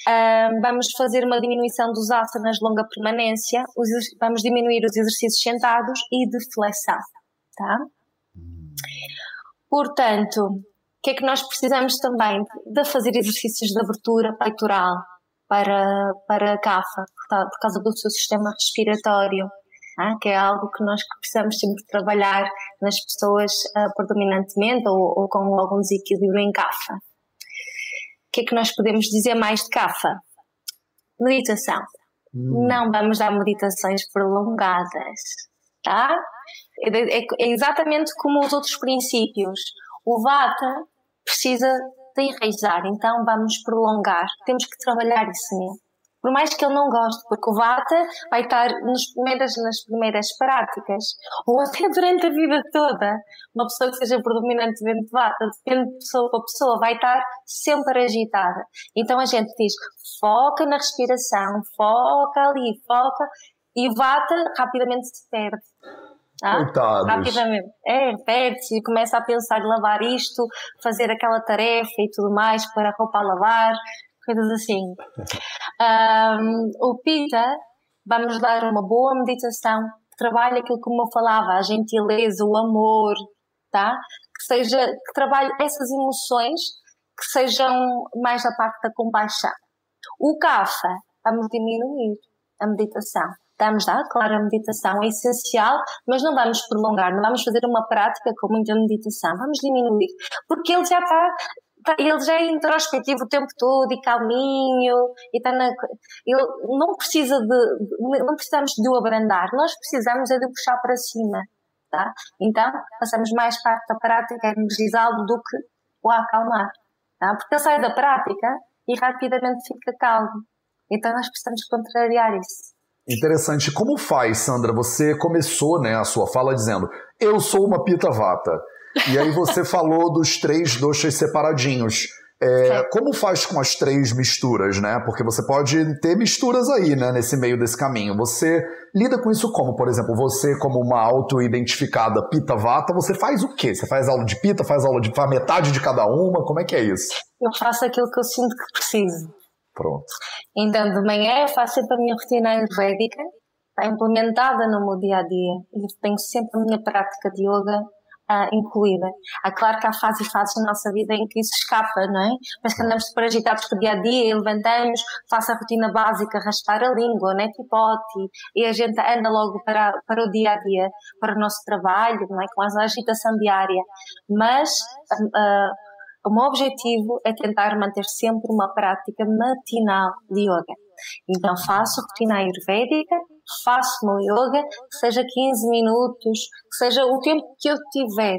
Uh, vamos fazer uma diminuição dos asanas de longa permanência, vamos diminuir os exercícios sentados e de flexão, tá? Portanto, o que é que nós precisamos também? De fazer exercícios de abertura peitoral para, para a CAFA, por causa do seu sistema respiratório que é algo que nós precisamos sempre trabalhar nas pessoas uh, predominantemente ou, ou, com algum desequilíbrio em CAFA. O que é que nós podemos dizer mais de CAFA? Meditação. Hum. Não vamos dar meditações prolongadas, tá? É, é, é exatamente como os outros princípios. O Vata precisa de enraizar, então vamos prolongar. Temos que trabalhar isso nele por mais que ele não goste, porque o Vata vai estar nos primeiras, nas primeiras práticas, ou até durante a vida toda. Uma pessoa que seja predominantemente Vata, depende de pessoa para pessoa, vai estar sempre agitada. Então a gente diz, foca na respiração, foca ali, foca, e o Vata rapidamente se perde. Tá? Coitados. Rapidamente. É, perde-se e começa a pensar em lavar isto, fazer aquela tarefa e tudo mais para a roupa a lavar coisas assim. Um, o Pita vai-nos dar uma boa meditação que trabalhe aquilo como eu falava, a gentileza, o amor, tá? Que seja, que trabalhe essas emoções que sejam mais da parte da compaixão. O Kafa, vamos diminuir a meditação. Vamos dar, claro, a meditação é essencial, mas não vamos prolongar, não vamos fazer uma prática com muita meditação, vamos diminuir, porque ele já está Tá, ele já é introspectivo o tempo todo e calminho e está na, ele não precisa de, não precisamos de o abrandar, nós precisamos é de o puxar para cima, tá? Então, passamos mais parte da prática a energizá-lo do que o acalmar, tá? Porque ele sai da prática e rapidamente fica calmo. Então, nós precisamos contrariar isso. Interessante. Como faz, Sandra? Você começou né, a sua fala dizendo: Eu sou uma pita vata. E aí você falou dos três doxas separadinhos. É, como faz com as três misturas, né? Porque você pode ter misturas aí, né, nesse meio desse caminho. Você lida com isso como? Por exemplo, você, como uma auto-identificada pita vata, você faz o quê? Você faz aula de pita, faz aula de faz metade de cada uma? Como é que é isso? Eu faço aquilo que eu sinto que preciso. Pronto. Então, de manhã eu faço sempre a minha rotina ayurvédica, está implementada no meu dia a dia. E tenho sempre a minha prática de yoga uh, incluída. Há claro que há fases e fases na nossa vida em que isso escapa, não é? Mas que andamos super agitados com dia a dia, levantamos, faço a rotina básica, raspar a língua, né? Pipote, e a gente anda logo para, para o dia a dia, para o nosso trabalho, não é? Com a agitação diária. Mas uh, o meu objetivo é tentar manter sempre uma prática matinal de yoga. Então faço rotina ayurvédica, faço meu yoga, que seja 15 minutos, que seja o tempo que eu tiver,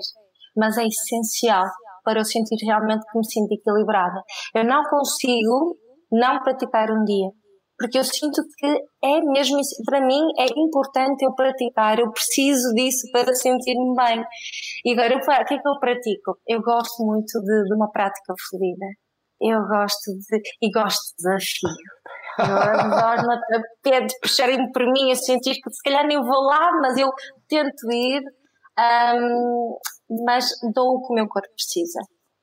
mas é essencial para eu sentir realmente que me sinto equilibrada. Eu não consigo não praticar um dia. Porque eu sinto que é mesmo, para mim é importante eu praticar, eu preciso disso para sentir-me bem. E agora, o que é que eu pratico? Eu gosto muito de, de uma prática fluida. Eu gosto de, e gosto de desafio. Eu adoro na tapete, puxarem-me por mim, a sentir que se calhar nem vou lá, mas eu tento ir, um, mas dou o que o meu corpo precisa.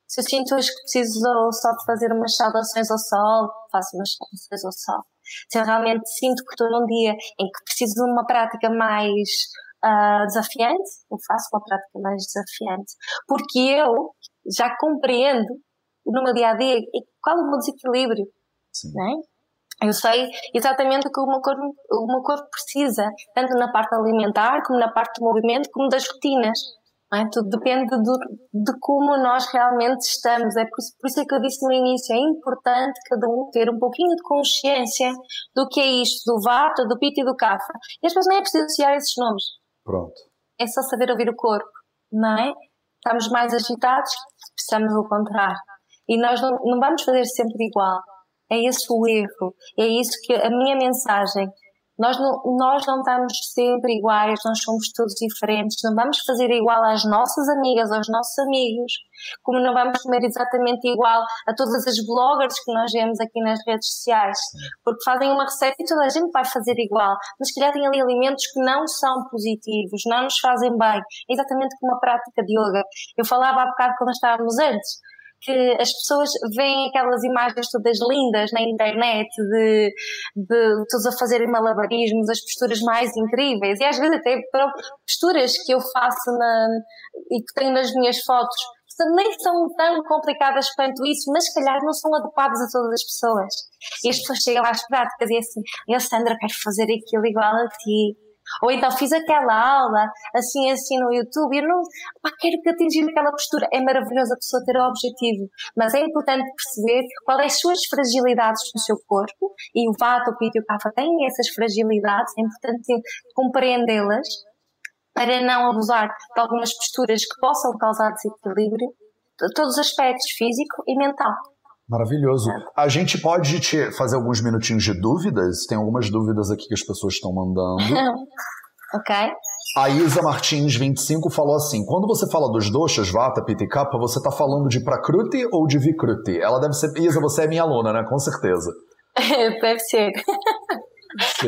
Se eu sinto hoje que preciso só de fazer umas saudações ao sol, faço umas saudações ao sol. Se eu realmente sinto que estou num dia em que preciso de uma prática mais uh, desafiante, eu faço uma prática mais desafiante. Porque eu já compreendo no meu dia a dia qual é o meu desequilíbrio. Sim. Não é? Eu sei exatamente o que o meu, corpo, o meu corpo precisa, tanto na parte alimentar, como na parte do movimento, como das rotinas. É? Tudo depende do, de como nós realmente estamos. É por, por, isso é que eu disse no início, é importante cada um ter um pouquinho de consciência do que é isto, do Vata, do Pitta e do Kapha. E às vezes nem é preciso associar esses nomes. Pronto. É só saber ouvir o corpo, não é? Estamos mais agitados, precisamos do contrário. E nós não, não vamos fazer sempre igual. É esse o erro. É isso que a minha mensagem. Nós não, nós não estamos sempre iguais, nós somos todos diferentes. Não vamos fazer igual às nossas amigas, aos nossos amigos, como não vamos comer exatamente igual a todas as bloggers que nós vemos aqui nas redes sociais, porque fazem uma receita e toda a gente vai fazer igual, mas que já tem ali alimentos que não são positivos, não nos fazem bem, exatamente como a prática de yoga. Eu falava há bocado quando estávamos antes, que as pessoas veem aquelas imagens todas lindas na internet de, de todos a fazerem malabarismos, as posturas mais incríveis. E às vezes até posturas que eu faço na, e que tenho nas minhas fotos. Nem são tão complicadas quanto isso, mas se calhar não são adequadas a todas as pessoas. E as pessoas chegam às práticas e é assim, eu Sandra, quero fazer aquilo igual a ti ou então fiz aquela aula assim assim no YouTube eu não pá, quero que atingir aquela postura. É maravilhoso a pessoa ter o objetivo, mas é importante perceber quais são as suas fragilidades no seu corpo e o Vata, o Pitta e o Kapha têm essas fragilidades, é importante compreendê-las para não abusar de algumas posturas que possam causar desequilíbrio, de todos os aspectos, físico e mental. Maravilhoso. A gente pode te fazer alguns minutinhos de dúvidas? Tem algumas dúvidas aqui que as pessoas estão mandando. ok. A Isa Martins, 25, falou assim: quando você fala dos doshas, Vata, Pitta e Kapha, você está falando de Prakruti ou de Vikruti? Ela deve ser. Isa, você é minha aluna, né? Com certeza. deve ser.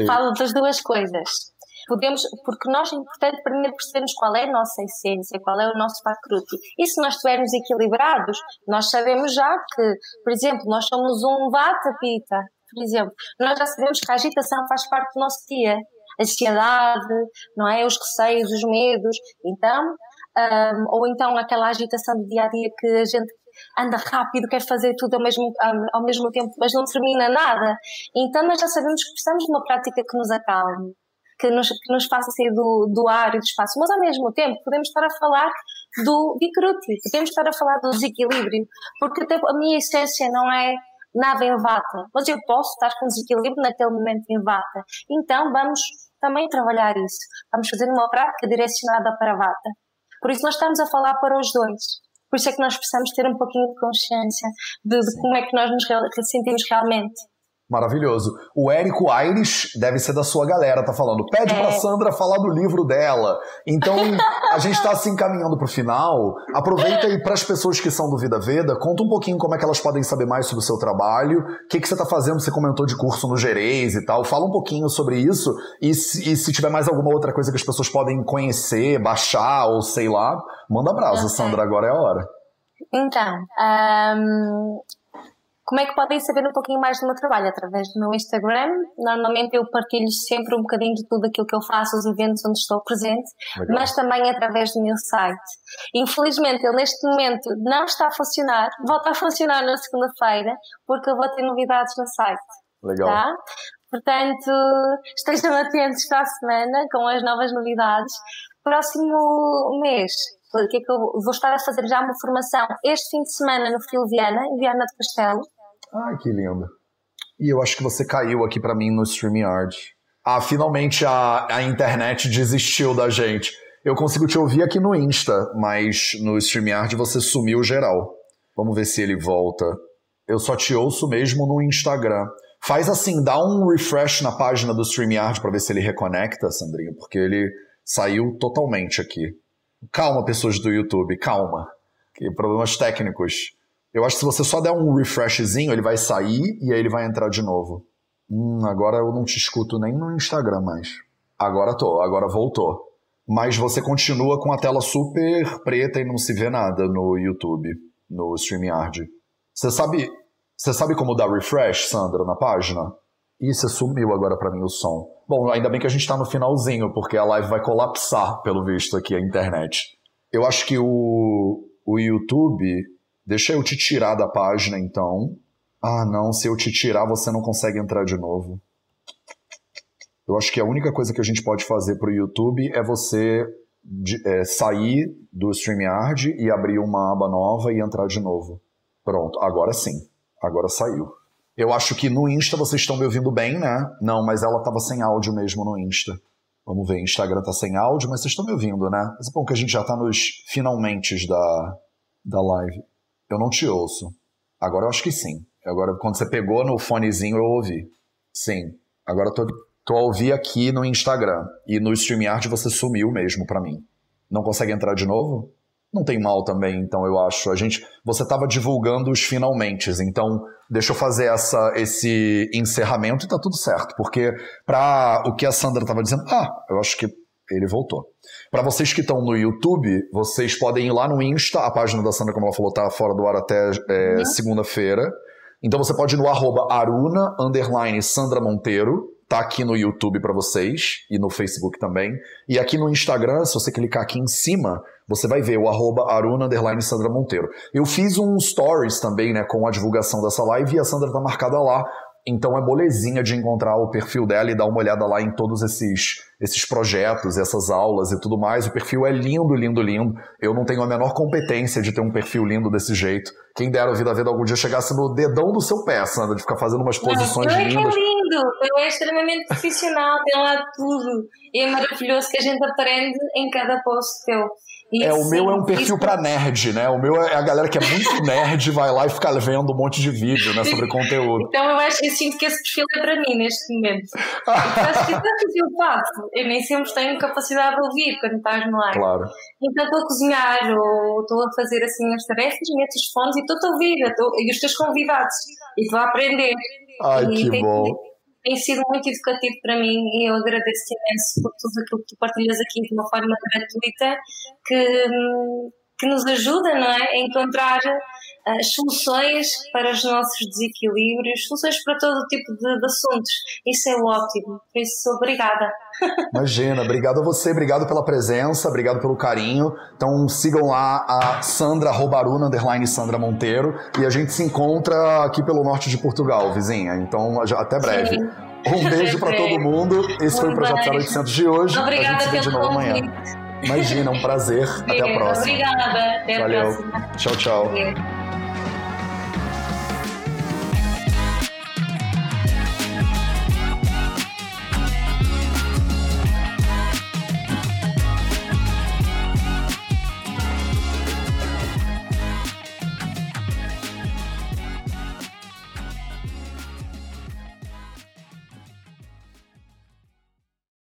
Falo das duas coisas podemos, porque nós é importante primeiro percebermos qual é a nossa essência, qual é o nosso Pakruti. E se nós estivermos equilibrados, nós sabemos já que, por exemplo, nós somos um Vata Pita, por exemplo, nós já sabemos que a agitação faz parte do nosso dia. A ansiedade, não é? Os receios, os medos. Então, um, ou então aquela agitação do dia a dia que a gente anda rápido, quer fazer tudo ao mesmo, ao mesmo tempo, mas não termina nada. Então nós já sabemos que precisamos de uma prática que nos acalme que nos, que nos faça sair do, do ar e do espaço, mas ao mesmo tempo podemos estar a falar do Vikruti, podemos estar a falar do desequilíbrio, porque até a minha essência não é nada em vata, mas eu posso estar com desequilíbrio naquele momento em vata. Então vamos também trabalhar isso. Vamos fazer uma prática direcionada para vata. Por isso nós estamos a falar para os dois. Por isso é que nós precisamos ter um pouquinho de consciência de, de como é que nós nos sentimos realmente. Maravilhoso. O Érico Aires deve ser da sua galera, tá falando. Pede é. pra Sandra falar do livro dela. Então, a gente tá se encaminhando pro final. Aproveita aí para as pessoas que são do Vida Veda, conta um pouquinho como é que elas podem saber mais sobre o seu trabalho. O que, que você tá fazendo? Você comentou de curso no Gerês e tal. Fala um pouquinho sobre isso. E se, e se tiver mais alguma outra coisa que as pessoas podem conhecer, baixar ou sei lá, manda brasa, Sandra. Agora é a hora. Então, um, como é que podem saber um pouquinho mais do meu trabalho? Através do meu Instagram. Normalmente eu partilho sempre um bocadinho de tudo aquilo que eu faço, os eventos onde estou presente, Legal. mas também através do meu site. Infelizmente, ele neste momento não está a funcionar, volta a funcionar na segunda-feira, porque eu vou ter novidades no site. Legal. Tá? Portanto, estejam atentos para a semana com as novas novidades. Próximo mês, o que é que eu vou estar a fazer já uma formação este fim de semana no Filo Viana, em Viana do Castelo, Ai, que lindo. E eu acho que você caiu aqui para mim no StreamYard. Ah, finalmente a, a internet desistiu da gente. Eu consigo te ouvir aqui no Insta, mas no StreamYard você sumiu geral. Vamos ver se ele volta. Eu só te ouço mesmo no Instagram. Faz assim, dá um refresh na página do StreamYard para ver se ele reconecta, Sandrinho, porque ele saiu totalmente aqui. Calma, pessoas do YouTube, calma. Que problemas técnicos. Eu acho que se você só der um refreshzinho, ele vai sair e aí ele vai entrar de novo. Hum, agora eu não te escuto nem no Instagram mais. Agora tô, agora voltou. Mas você continua com a tela super preta e não se vê nada no YouTube, no StreamYard. Você sabe, você sabe como dar refresh, Sandra, na página? Ih, você sumiu agora para mim o som. Bom, ainda bem que a gente tá no finalzinho, porque a live vai colapsar, pelo visto, aqui, a internet. Eu acho que o, o YouTube. Deixa eu te tirar da página, então. Ah, não, se eu te tirar, você não consegue entrar de novo. Eu acho que a única coisa que a gente pode fazer pro YouTube é você de, é, sair do StreamYard e abrir uma aba nova e entrar de novo. Pronto, agora sim. Agora saiu. Eu acho que no Insta vocês estão me ouvindo bem, né? Não, mas ela tava sem áudio mesmo no Insta. Vamos ver, Instagram tá sem áudio, mas vocês estão me ouvindo, né? Mas é bom que a gente já tá nos finalmente da, da live. Eu não te ouço. Agora eu acho que sim. Agora, quando você pegou no fonezinho, eu ouvi. Sim. Agora eu tô, tô a ouvir aqui no Instagram. E no StreamYard você sumiu mesmo para mim. Não consegue entrar de novo? Não tem mal também, então eu acho. A gente, você estava divulgando os finalmente, então deixa eu fazer essa, esse encerramento e tá tudo certo, porque para o que a Sandra estava dizendo, ah, eu acho que ele voltou. Para vocês que estão no YouTube, vocês podem ir lá no Insta, a página da Sandra, como ela falou, tá fora do ar até é, uhum. segunda-feira. Então você pode ir no arroba aruna, underline Sandra Monteiro, tá aqui no YouTube para vocês e no Facebook também. E aqui no Instagram, se você clicar aqui em cima, você vai ver o arroba Aruna Sandra Monteiro. Eu fiz um stories também, né, com a divulgação dessa live e a Sandra tá marcada lá. Então é molezinha de encontrar o perfil dela e dar uma olhada lá em todos esses, esses projetos, essas aulas e tudo mais. O perfil é lindo, lindo, lindo. Eu não tenho a menor competência de ter um perfil lindo desse jeito. Quem dera a vida vida algum dia chegasse no dedão do seu pé, Sandra, de ficar fazendo umas posições não, lindas. É lindo, é extremamente profissional, tem lá tudo. E é maravilhoso que a gente aprende em cada post teu. É, o meu é um perfil para nerd, né? O meu é a galera que é muito nerd, vai lá e fica vendo um monte de vídeo, né, sobre conteúdo. Então eu acho que eu sinto que esse perfil é para mim neste momento. eu acho que tanto que eu faço, eu nem sempre tenho capacidade de ouvir quando estás no ar. Claro. Então estou a cozinhar ou estou a fazer assim as tarefas, meto os fones e estou a ouvir, e os teus convidados, e estou a aprender. Ai, e que bom tem sido muito educativo para mim e eu agradeço imenso por tudo aquilo que tu partilhas aqui de uma forma gratuita que, que nos ajuda não é, a encontrar soluções para os nossos desequilíbrios, soluções para todo tipo de, de, assuntos. Isso é ótimo. Por isso, obrigada. Imagina, obrigado a você, obrigado pela presença, obrigado pelo carinho. Então sigam lá a Sandra Robaruna, underline Sandra Monteiro, e a gente se encontra aqui pelo norte de Portugal, vizinha. Então, até breve. Sim. Um beijo para todo mundo. Esse Muito foi o Projeto 0800 de hoje. Obrigada a gente se vê de novo amanhã. Imagina, um prazer. Até a próxima. Obrigada. Até Valeu. a próxima. Tchau, tchau.